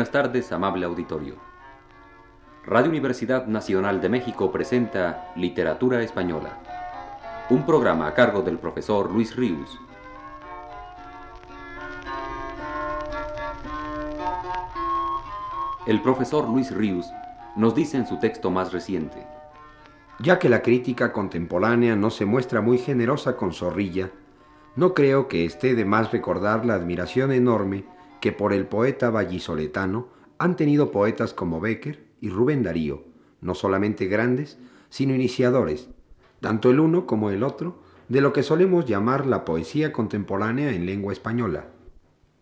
Buenas tardes, amable auditorio. Radio Universidad Nacional de México presenta Literatura Española, un programa a cargo del profesor Luis Ríos. El profesor Luis Ríos nos dice en su texto más reciente, ya que la crítica contemporánea no se muestra muy generosa con Zorrilla, no creo que esté de más recordar la admiración enorme que por el poeta vallisoletano han tenido poetas como Becker y Rubén Darío, no solamente grandes, sino iniciadores, tanto el uno como el otro, de lo que solemos llamar la poesía contemporánea en lengua española.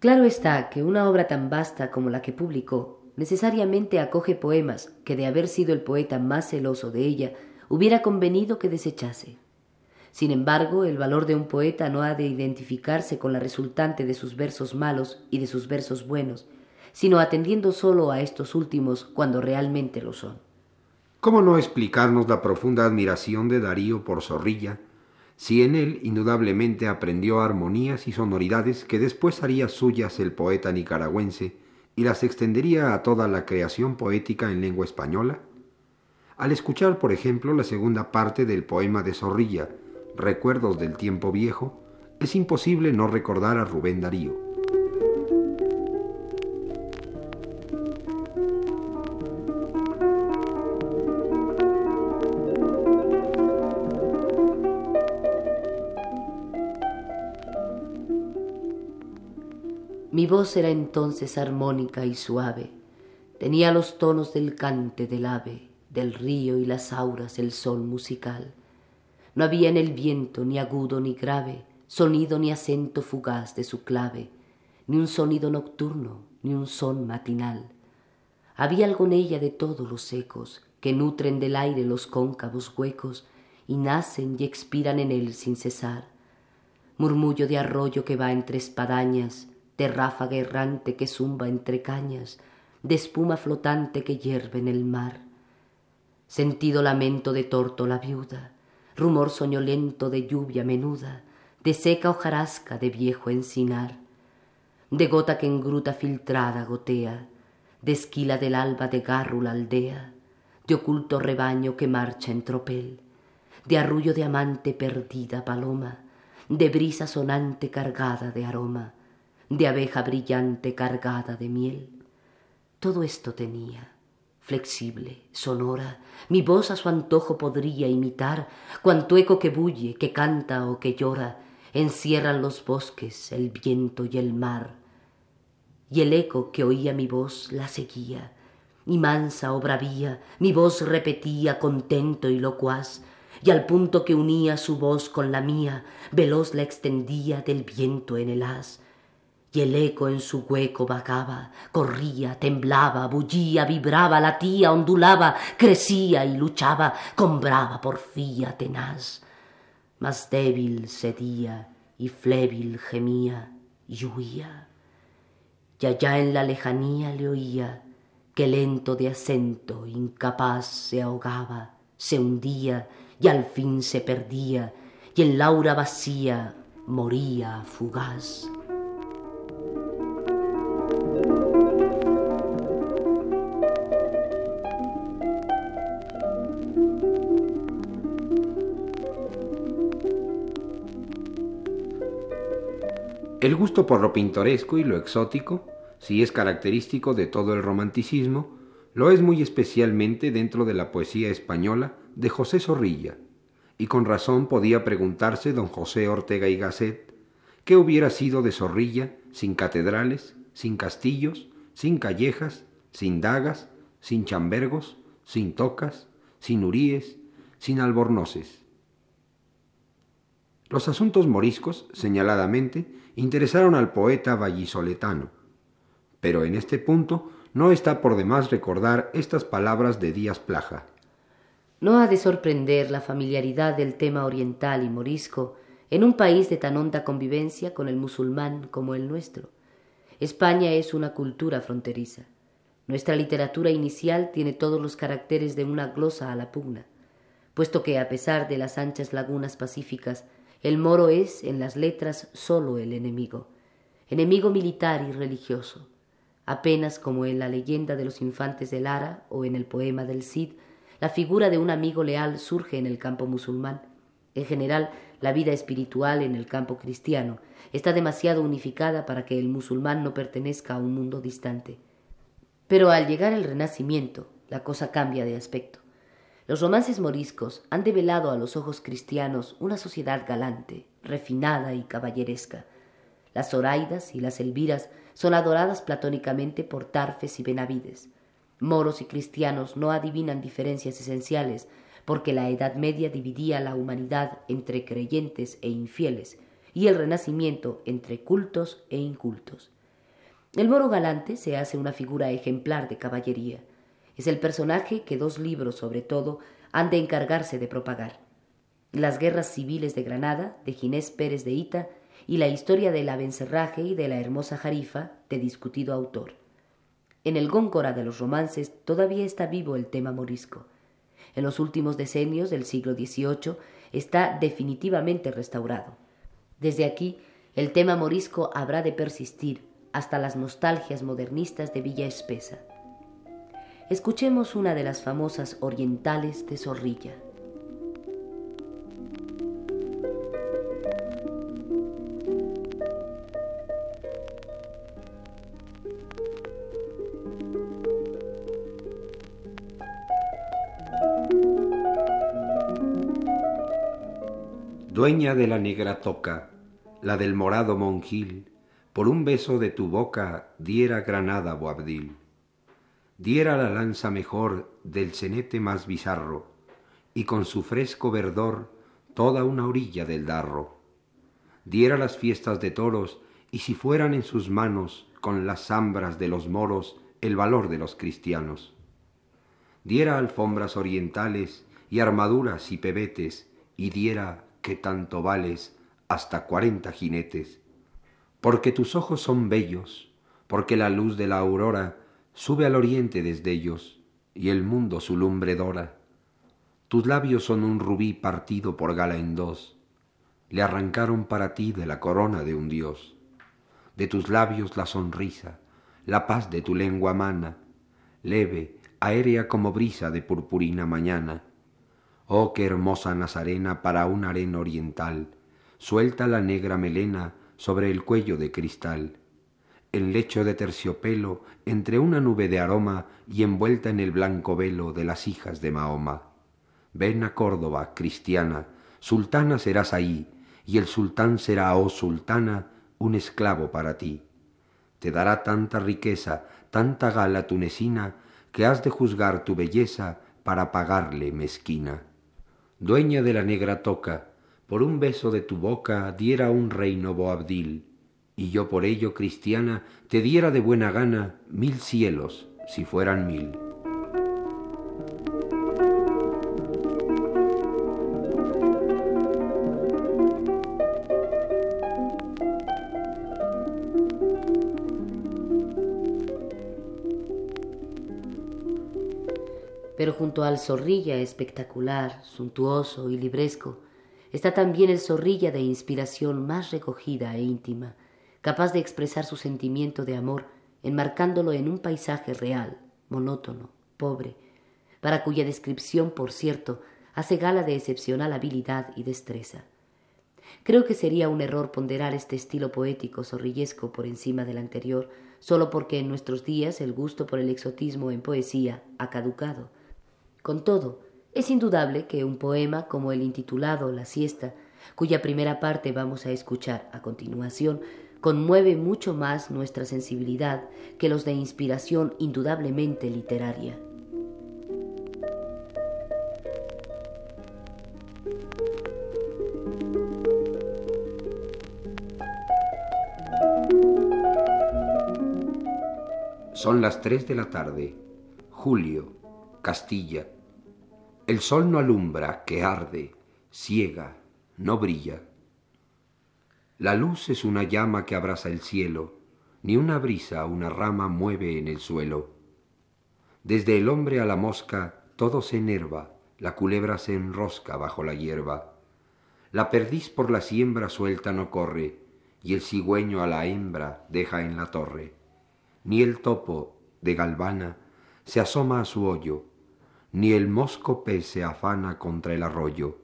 Claro está que una obra tan vasta como la que publicó necesariamente acoge poemas que de haber sido el poeta más celoso de ella hubiera convenido que desechase. Sin embargo, el valor de un poeta no ha de identificarse con la resultante de sus versos malos y de sus versos buenos, sino atendiendo solo a estos últimos cuando realmente lo son. ¿Cómo no explicarnos la profunda admiración de Darío por Zorrilla, si en él indudablemente aprendió armonías y sonoridades que después haría suyas el poeta nicaragüense y las extendería a toda la creación poética en lengua española? Al escuchar, por ejemplo, la segunda parte del poema de Zorrilla, Recuerdos del tiempo viejo, es imposible no recordar a Rubén Darío. Mi voz era entonces armónica y suave, tenía los tonos del cante del ave, del río y las auras el sol musical. No había en el viento ni agudo ni grave, sonido ni acento fugaz de su clave, ni un sonido nocturno, ni un son matinal. Había algo en ella de todos los ecos, que nutren del aire los cóncavos huecos, y nacen y expiran en él sin cesar. Murmullo de arroyo que va entre espadañas, de ráfaga errante que zumba entre cañas, de espuma flotante que hierve en el mar. Sentido lamento de tórtola viuda, rumor soñolento de lluvia menuda, de seca hojarasca de viejo encinar, de gota que en gruta filtrada gotea, de esquila del alba de gárrula aldea, de oculto rebaño que marcha en tropel, de arrullo de amante perdida paloma, de brisa sonante cargada de aroma, de abeja brillante cargada de miel. Todo esto tenía flexible, sonora, mi voz a su antojo podría imitar, cuanto eco que bulle, que canta o que llora, encierran los bosques, el viento y el mar. Y el eco que oía mi voz la seguía, y mansa o bravía, mi voz repetía contento y locuaz, y al punto que unía su voz con la mía, veloz la extendía del viento en el haz, y el eco en su hueco vagaba, corría, temblaba, bullía, vibraba, latía, ondulaba, crecía y luchaba con brava porfía tenaz. Mas débil cedía y flébil gemía y huía. Y allá en la lejanía le oía que lento de acento, incapaz, se ahogaba, se hundía y al fin se perdía, y en laura vacía moría fugaz. El gusto por lo pintoresco y lo exótico, si es característico de todo el romanticismo, lo es muy especialmente dentro de la poesía española de José Zorrilla, y con razón podía preguntarse don José Ortega y Gasset qué hubiera sido de Zorrilla sin catedrales, sin castillos, sin callejas, sin dagas, sin chambergos, sin tocas, sin uríes, sin albornoces. Los asuntos moriscos, señaladamente, interesaron al poeta vallisoletano. Pero en este punto no está por demás recordar estas palabras de Díaz Plaja. No ha de sorprender la familiaridad del tema oriental y morisco en un país de tan honda convivencia con el musulmán como el nuestro. España es una cultura fronteriza. Nuestra literatura inicial tiene todos los caracteres de una glosa a la pugna, puesto que, a pesar de las anchas lagunas pacíficas el moro es, en las letras, sólo el enemigo, enemigo militar y religioso. Apenas como en la leyenda de los infantes de Lara o en el poema del Cid, la figura de un amigo leal surge en el campo musulmán. En general, la vida espiritual en el campo cristiano está demasiado unificada para que el musulmán no pertenezca a un mundo distante. Pero al llegar el Renacimiento, la cosa cambia de aspecto. Los romances moriscos han develado a los ojos cristianos una sociedad galante, refinada y caballeresca. Las Zoraidas y las Elviras son adoradas platónicamente por Tarfes y Benavides. Moros y cristianos no adivinan diferencias esenciales, porque la Edad Media dividía la humanidad entre creyentes e infieles, y el Renacimiento entre cultos e incultos. El moro galante se hace una figura ejemplar de caballería. Es el personaje que dos libros, sobre todo, han de encargarse de propagar. Las guerras civiles de Granada, de Ginés Pérez de Ita, y la historia del abencerraje y de la hermosa Jarifa, de discutido autor. En el góncora de los romances todavía está vivo el tema morisco en los últimos decenios del siglo XVIII está definitivamente restaurado. Desde aquí, el tema morisco habrá de persistir hasta las nostalgias modernistas de Villa Espesa. Escuchemos una de las famosas orientales de Zorrilla. Dueña de la negra toca, la del morado monjil, por un beso de tu boca diera Granada Boabdil. Diera la lanza mejor del cenete más bizarro, y con su fresco verdor toda una orilla del darro. Diera las fiestas de toros, y si fueran en sus manos, con las zambras de los moros, el valor de los cristianos. Diera alfombras orientales, y armaduras y pebetes, y diera que tanto vales hasta cuarenta jinetes, porque tus ojos son bellos, porque la luz de la aurora sube al oriente desde ellos, y el mundo su lumbre dora. Tus labios son un rubí partido por gala en dos, le arrancaron para ti de la corona de un dios. De tus labios la sonrisa, la paz de tu lengua mana, leve, aérea como brisa de purpurina mañana, Oh, qué hermosa Nazarena para un arena oriental, suelta la negra melena sobre el cuello de cristal. En lecho de terciopelo, entre una nube de aroma y envuelta en el blanco velo de las hijas de Mahoma. Ven a Córdoba, cristiana, sultana serás ahí, y el sultán será, oh sultana, un esclavo para ti. Te dará tanta riqueza, tanta gala tunecina, que has de juzgar tu belleza para pagarle mezquina dueña de la negra toca, por un beso de tu boca diera un reino Boabdil, y yo por ello, cristiana, te diera de buena gana mil cielos, si fueran mil. Pero junto al zorrilla espectacular, suntuoso y libresco, está también el zorrilla de inspiración más recogida e íntima, capaz de expresar su sentimiento de amor enmarcándolo en un paisaje real, monótono, pobre, para cuya descripción, por cierto, hace gala de excepcional habilidad y destreza. Creo que sería un error ponderar este estilo poético zorrillesco por encima del anterior, solo porque en nuestros días el gusto por el exotismo en poesía ha caducado, con todo, es indudable que un poema como el intitulado La siesta, cuya primera parte vamos a escuchar a continuación, conmueve mucho más nuestra sensibilidad que los de inspiración indudablemente literaria. Son las tres de la tarde. Julio, Castilla. El sol no alumbra, que arde, ciega, no brilla. La luz es una llama que abraza el cielo, ni una brisa una rama mueve en el suelo. Desde el hombre a la mosca todo se enerva, la culebra se enrosca bajo la hierba. La perdiz por la siembra suelta no corre, y el cigüeño a la hembra deja en la torre. ni el topo de galvana se asoma a su hoyo, ni el mosco pez se afana contra el arroyo,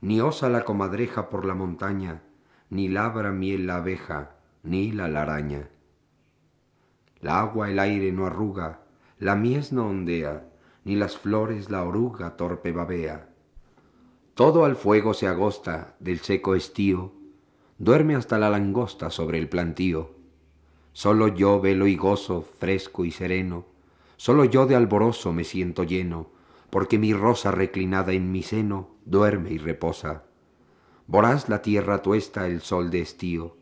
ni osa la comadreja por la montaña, ni labra miel la abeja, ni la araña. La agua el aire no arruga, la mies no ondea, ni las flores la oruga torpe babea. Todo al fuego se agosta del seco estío, duerme hasta la langosta sobre el plantío. Solo yo velo y gozo, fresco y sereno, solo yo de alborozo me siento lleno, porque mi rosa reclinada en mi seno duerme y reposa. Voraz la tierra tuesta el sol de estío,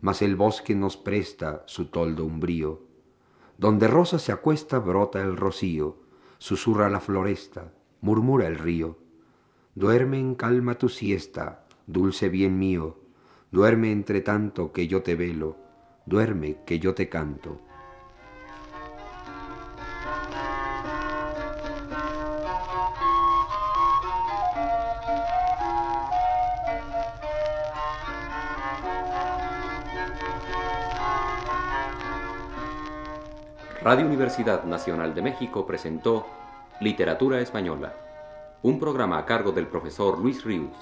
mas el bosque nos presta su toldo umbrío. Donde rosa se acuesta brota el rocío, susurra la floresta, murmura el río. Duerme en calma tu siesta, dulce bien mío, duerme entre tanto que yo te velo, duerme que yo te canto. Radio Universidad Nacional de México presentó Literatura Española, un programa a cargo del profesor Luis Ríos.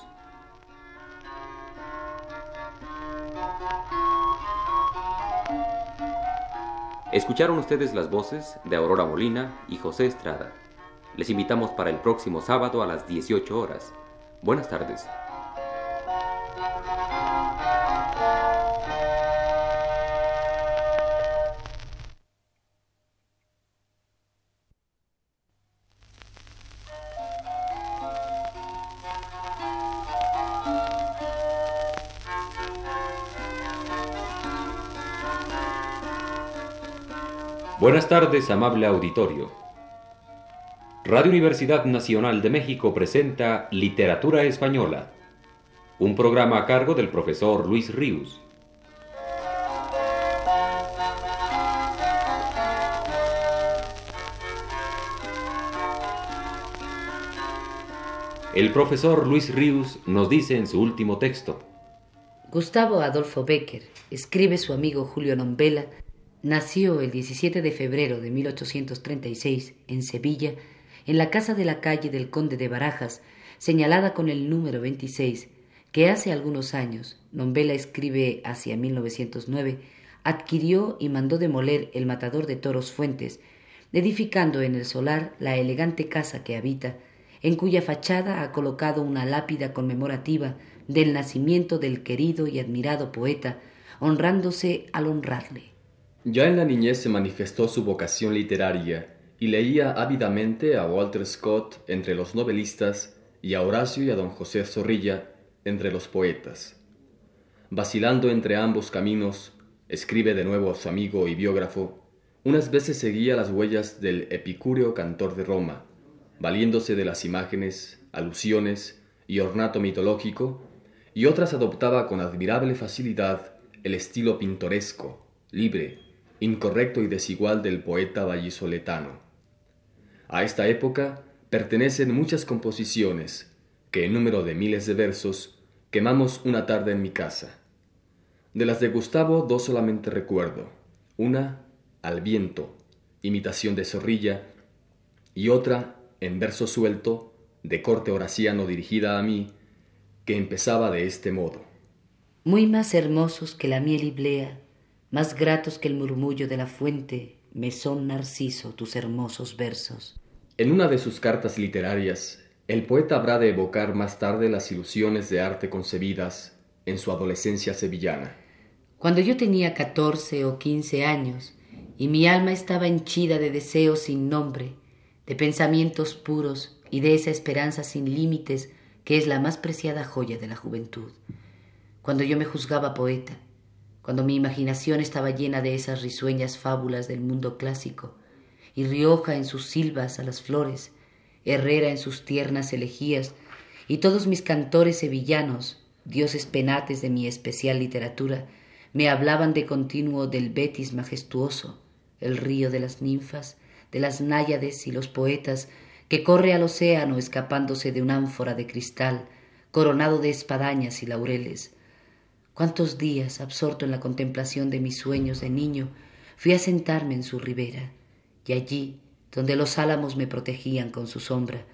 Escucharon ustedes las voces de Aurora Molina y José Estrada. Les invitamos para el próximo sábado a las 18 horas. Buenas tardes. Buenas tardes, amable auditorio. Radio Universidad Nacional de México presenta Literatura Española, un programa a cargo del profesor Luis Ríos. El profesor Luis Ríos nos dice en su último texto. Gustavo Adolfo Becker escribe su amigo Julio Nombela Nació el 17 de febrero de 1836 en Sevilla, en la casa de la calle del Conde de Barajas, señalada con el número 26, que hace algunos años, Nombela escribe hacia 1909, adquirió y mandó demoler el matador de toros Fuentes, edificando en el solar la elegante casa que habita, en cuya fachada ha colocado una lápida conmemorativa del nacimiento del querido y admirado poeta, honrándose al honrarle. Ya en la niñez se manifestó su vocación literaria y leía ávidamente a Walter Scott entre los novelistas y a Horacio y a don José Zorrilla entre los poetas. Vacilando entre ambos caminos, escribe de nuevo a su amigo y biógrafo, unas veces seguía las huellas del epicúreo cantor de Roma, valiéndose de las imágenes, alusiones y ornato mitológico, y otras adoptaba con admirable facilidad el estilo pintoresco, libre, incorrecto y desigual del poeta vallisoletano. A esta época pertenecen muchas composiciones que en número de miles de versos quemamos una tarde en mi casa. De las de Gustavo dos solamente recuerdo, una al viento, imitación de zorrilla, y otra en verso suelto, de corte horaciano dirigida a mí, que empezaba de este modo. Muy más hermosos que la miel y más gratos que el murmullo de la fuente, me son Narciso tus hermosos versos. En una de sus cartas literarias, el poeta habrá de evocar más tarde las ilusiones de arte concebidas en su adolescencia sevillana. Cuando yo tenía catorce o quince años y mi alma estaba henchida de deseos sin nombre, de pensamientos puros y de esa esperanza sin límites que es la más preciada joya de la juventud. Cuando yo me juzgaba poeta, cuando mi imaginación estaba llena de esas risueñas fábulas del mundo clásico, y Rioja en sus silvas a las flores, Herrera en sus tiernas elegías, y todos mis cantores sevillanos, dioses penates de mi especial literatura, me hablaban de continuo del Betis majestuoso, el río de las ninfas, de las náyades y los poetas, que corre al océano escapándose de un ánfora de cristal, coronado de espadañas y laureles, Cuántos días, absorto en la contemplación de mis sueños de niño, fui a sentarme en su ribera, y allí, donde los álamos me protegían con su sombra,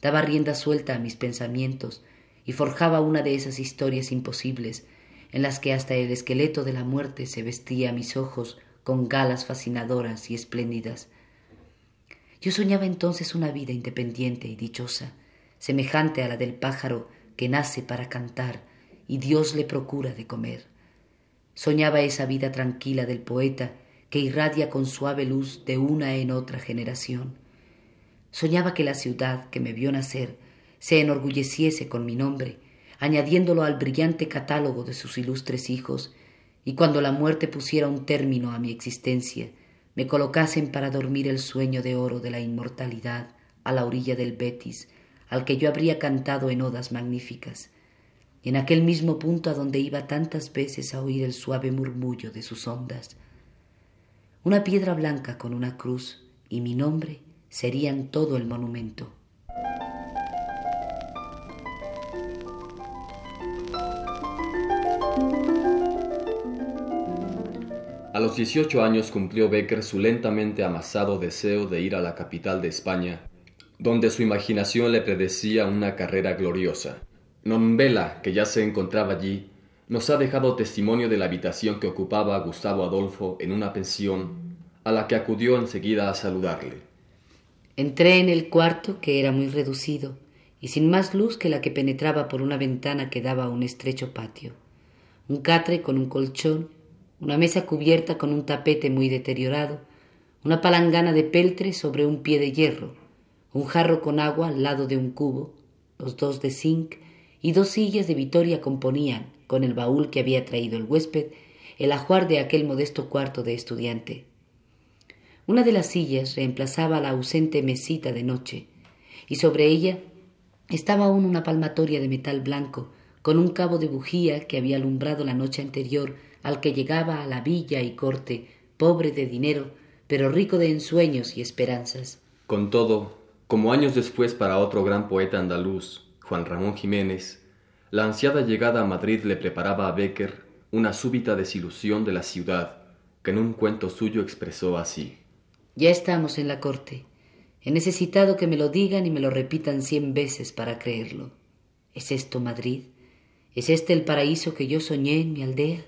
daba rienda suelta a mis pensamientos y forjaba una de esas historias imposibles en las que hasta el esqueleto de la muerte se vestía a mis ojos con galas fascinadoras y espléndidas. Yo soñaba entonces una vida independiente y dichosa, semejante a la del pájaro que nace para cantar y Dios le procura de comer. Soñaba esa vida tranquila del poeta que irradia con suave luz de una en otra generación. Soñaba que la ciudad que me vio nacer se enorgulleciese con mi nombre, añadiéndolo al brillante catálogo de sus ilustres hijos, y cuando la muerte pusiera un término a mi existencia, me colocasen para dormir el sueño de oro de la inmortalidad a la orilla del Betis, al que yo habría cantado en odas magníficas, en aquel mismo punto a donde iba tantas veces a oír el suave murmullo de sus ondas. Una piedra blanca con una cruz y mi nombre serían todo el monumento. A los 18 años cumplió Becker su lentamente amasado deseo de ir a la capital de España, donde su imaginación le predecía una carrera gloriosa. Nombela, que ya se encontraba allí, nos ha dejado testimonio de la habitación que ocupaba Gustavo Adolfo en una pensión, a la que acudió enseguida a saludarle. Entré en el cuarto, que era muy reducido, y sin más luz que la que penetraba por una ventana que daba a un estrecho patio. Un catre con un colchón, una mesa cubierta con un tapete muy deteriorado, una palangana de peltre sobre un pie de hierro, un jarro con agua al lado de un cubo, los dos de zinc y dos sillas de Vitoria componían, con el baúl que había traído el huésped, el ajuar de aquel modesto cuarto de estudiante. Una de las sillas reemplazaba la ausente mesita de noche, y sobre ella estaba aún una palmatoria de metal blanco, con un cabo de bujía que había alumbrado la noche anterior al que llegaba a la villa y corte, pobre de dinero, pero rico de ensueños y esperanzas. Con todo, como años después para otro gran poeta andaluz, Juan Ramón Jiménez, la ansiada llegada a Madrid le preparaba a Becker una súbita desilusión de la ciudad, que en un cuento suyo expresó así. Ya estamos en la corte. He necesitado que me lo digan y me lo repitan cien veces para creerlo. ¿Es esto Madrid? ¿Es este el paraíso que yo soñé en mi aldea?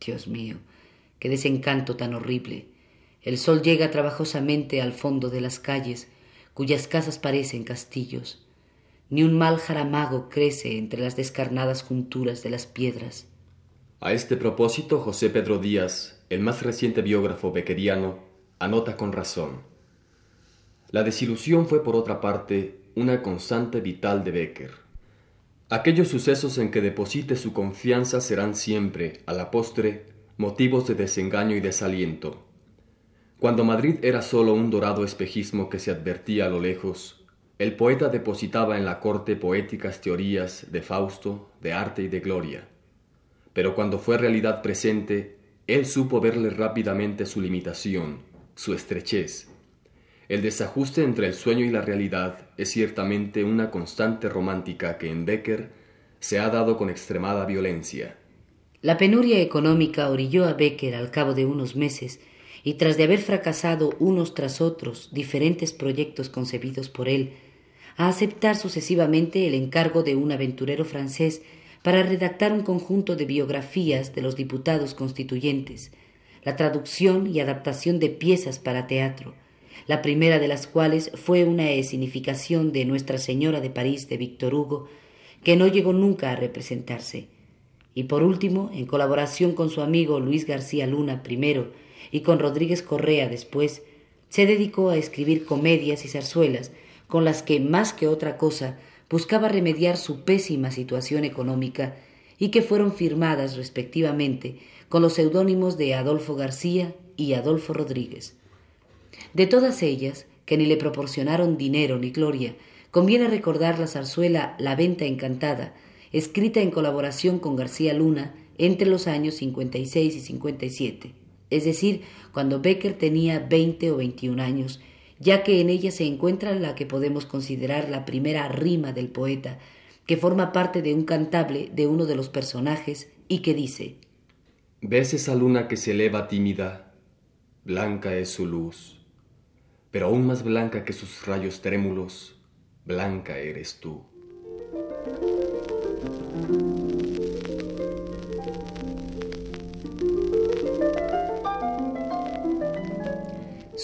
Dios mío, qué desencanto tan horrible. El sol llega trabajosamente al fondo de las calles, cuyas casas parecen castillos. Ni un mal jaramago crece entre las descarnadas junturas de las piedras. A este propósito, José Pedro Díaz, el más reciente biógrafo bequeriano, anota con razón. La desilusión fue, por otra parte, una constante vital de Becker. Aquellos sucesos en que deposite su confianza serán siempre, a la postre, motivos de desengaño y desaliento. Cuando Madrid era sólo un dorado espejismo que se advertía a lo lejos, el poeta depositaba en la corte poéticas teorías de Fausto, de arte y de gloria. Pero cuando fue realidad presente, él supo verle rápidamente su limitación, su estrechez. El desajuste entre el sueño y la realidad es ciertamente una constante romántica que en Becker se ha dado con extremada violencia. La penuria económica orilló a Becker al cabo de unos meses y tras de haber fracasado unos tras otros diferentes proyectos concebidos por él, a aceptar sucesivamente el encargo de un aventurero francés para redactar un conjunto de biografías de los diputados constituyentes, la traducción y adaptación de piezas para teatro, la primera de las cuales fue una escenificación de Nuestra Señora de París de Víctor Hugo, que no llegó nunca a representarse. Y por último, en colaboración con su amigo Luis García Luna primero y con Rodríguez Correa después, se dedicó a escribir comedias y zarzuelas con las que, más que otra cosa, buscaba remediar su pésima situación económica y que fueron firmadas respectivamente con los seudónimos de Adolfo García y Adolfo Rodríguez. De todas ellas, que ni le proporcionaron dinero ni gloria, conviene recordar la zarzuela La Venta Encantada, escrita en colaboración con García Luna entre los años 56 y 57 es decir, cuando Becker tenía 20 o 21 años, ya que en ella se encuentra la que podemos considerar la primera rima del poeta, que forma parte de un cantable de uno de los personajes y que dice ¿Ves esa luna que se eleva tímida? blanca es su luz, pero aún más blanca que sus rayos trémulos, blanca eres tú.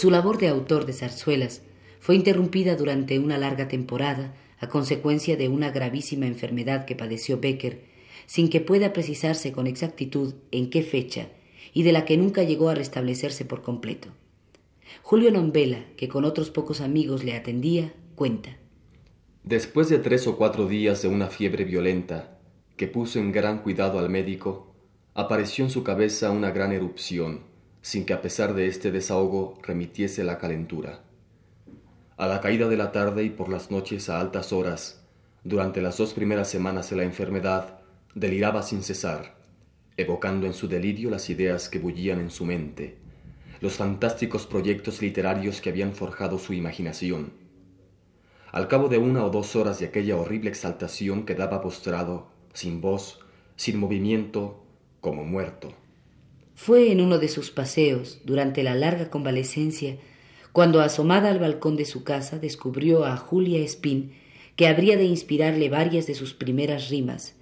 Su labor de autor de zarzuelas fue interrumpida durante una larga temporada a consecuencia de una gravísima enfermedad que padeció Becker, sin que pueda precisarse con exactitud en qué fecha y de la que nunca llegó a restablecerse por completo. Julio Nombela, que con otros pocos amigos le atendía, cuenta. Después de tres o cuatro días de una fiebre violenta, que puso en gran cuidado al médico, apareció en su cabeza una gran erupción, sin que a pesar de este desahogo remitiese la calentura. A la caída de la tarde y por las noches a altas horas, durante las dos primeras semanas de la enfermedad, deliraba sin cesar, evocando en su delirio las ideas que bullían en su mente, los fantásticos proyectos literarios que habían forjado su imaginación. Al cabo de una o dos horas de aquella horrible exaltación quedaba postrado, sin voz, sin movimiento, como muerto. Fue en uno de sus paseos, durante la larga convalecencia, cuando asomada al balcón de su casa descubrió a Julia Espín, que habría de inspirarle varias de sus primeras rimas.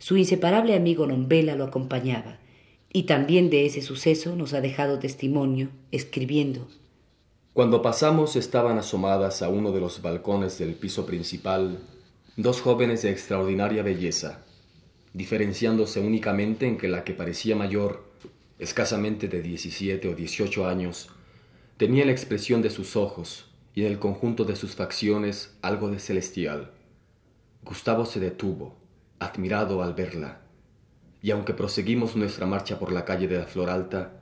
Su inseparable amigo Nombela lo acompañaba, y también de ese suceso nos ha dejado testimonio, escribiendo. Cuando pasamos estaban asomadas a uno de los balcones del piso principal dos jóvenes de extraordinaria belleza, diferenciándose únicamente en que la que parecía mayor, escasamente de diecisiete o dieciocho años, Tenía la expresión de sus ojos y en el conjunto de sus facciones algo de celestial. Gustavo se detuvo, admirado al verla, y aunque proseguimos nuestra marcha por la calle de la Flor Alta,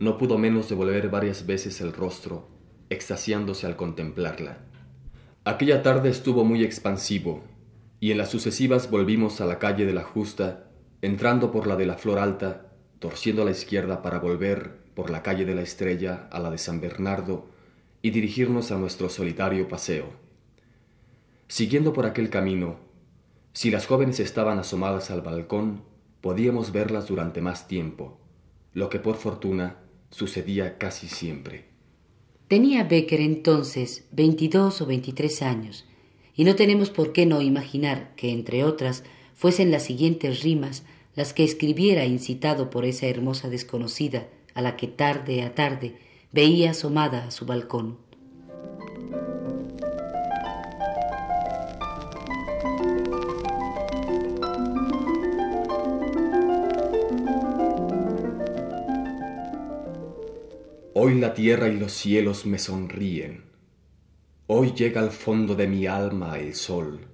no pudo menos de volver varias veces el rostro, extasiándose al contemplarla. Aquella tarde estuvo muy expansivo, y en las sucesivas volvimos a la calle de la Justa, entrando por la de la Flor Alta, torciendo a la izquierda para volver por la calle de la Estrella a la de San Bernardo y dirigirnos a nuestro solitario paseo. Siguiendo por aquel camino, si las jóvenes estaban asomadas al balcón, podíamos verlas durante más tiempo, lo que por fortuna sucedía casi siempre. Tenía Becker entonces veintidós o veintitrés años, y no tenemos por qué no imaginar que, entre otras, fuesen las siguientes rimas las que escribiera incitado por esa hermosa desconocida a la que tarde a tarde veía asomada a su balcón. Hoy la tierra y los cielos me sonríen. Hoy llega al fondo de mi alma el sol.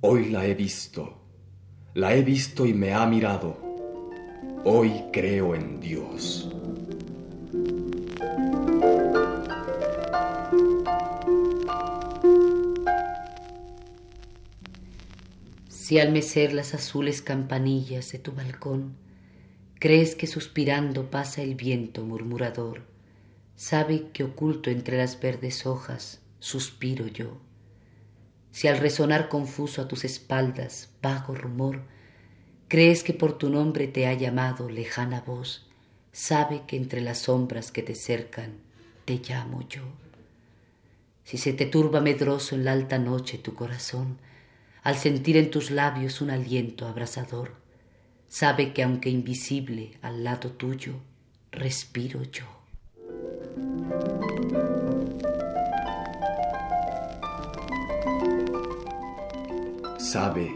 Hoy la he visto. La he visto y me ha mirado Hoy creo en Dios. Si al mecer las azules campanillas de tu balcón, crees que suspirando pasa el viento murmurador, sabe que oculto entre las verdes hojas suspiro yo. Si al resonar confuso a tus espaldas vago rumor, Crees que por tu nombre te ha llamado lejana voz, sabe que entre las sombras que te cercan te llamo yo. Si se te turba medroso en la alta noche tu corazón, al sentir en tus labios un aliento abrasador, sabe que aunque invisible al lado tuyo, respiro yo. Sabe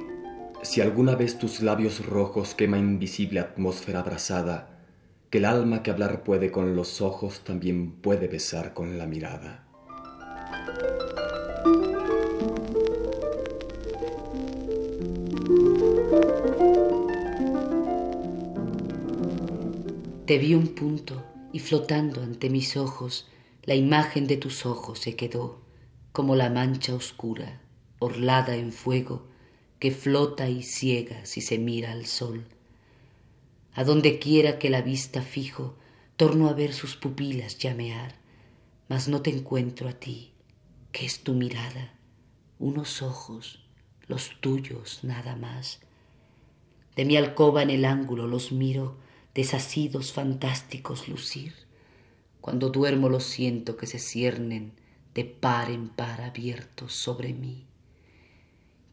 si alguna vez tus labios rojos quema invisible atmósfera abrasada, que el alma que hablar puede con los ojos también puede besar con la mirada. Te vi un punto y flotando ante mis ojos, la imagen de tus ojos se quedó como la mancha oscura, orlada en fuego, que flota y ciega si se mira al sol. A donde quiera que la vista fijo, torno a ver sus pupilas llamear, mas no te encuentro a ti, que es tu mirada, unos ojos, los tuyos nada más. De mi alcoba en el ángulo los miro, desasidos fantásticos lucir, Cuando duermo lo siento que se ciernen de par en par abiertos sobre mí.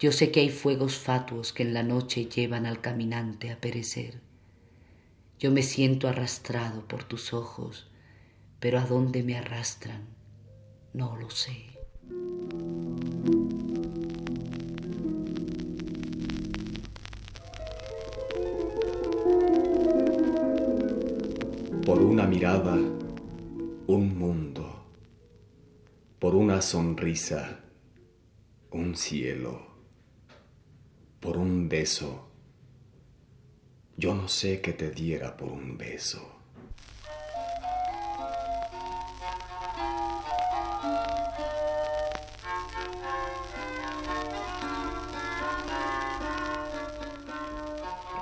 Yo sé que hay fuegos fatuos que en la noche llevan al caminante a perecer. Yo me siento arrastrado por tus ojos, pero a dónde me arrastran no lo sé. Por una mirada, un mundo. Por una sonrisa, un cielo. Por un beso. Yo no sé qué te diera por un beso.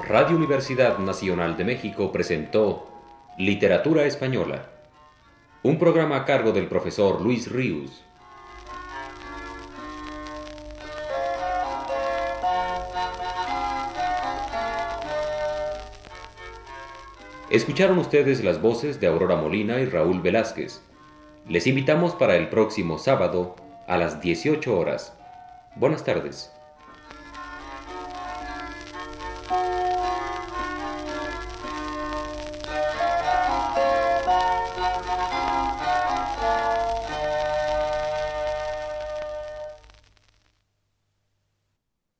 Radio Universidad Nacional de México presentó Literatura Española, un programa a cargo del profesor Luis Ríos. Escucharon ustedes las voces de Aurora Molina y Raúl Velázquez. Les invitamos para el próximo sábado a las 18 horas. Buenas tardes.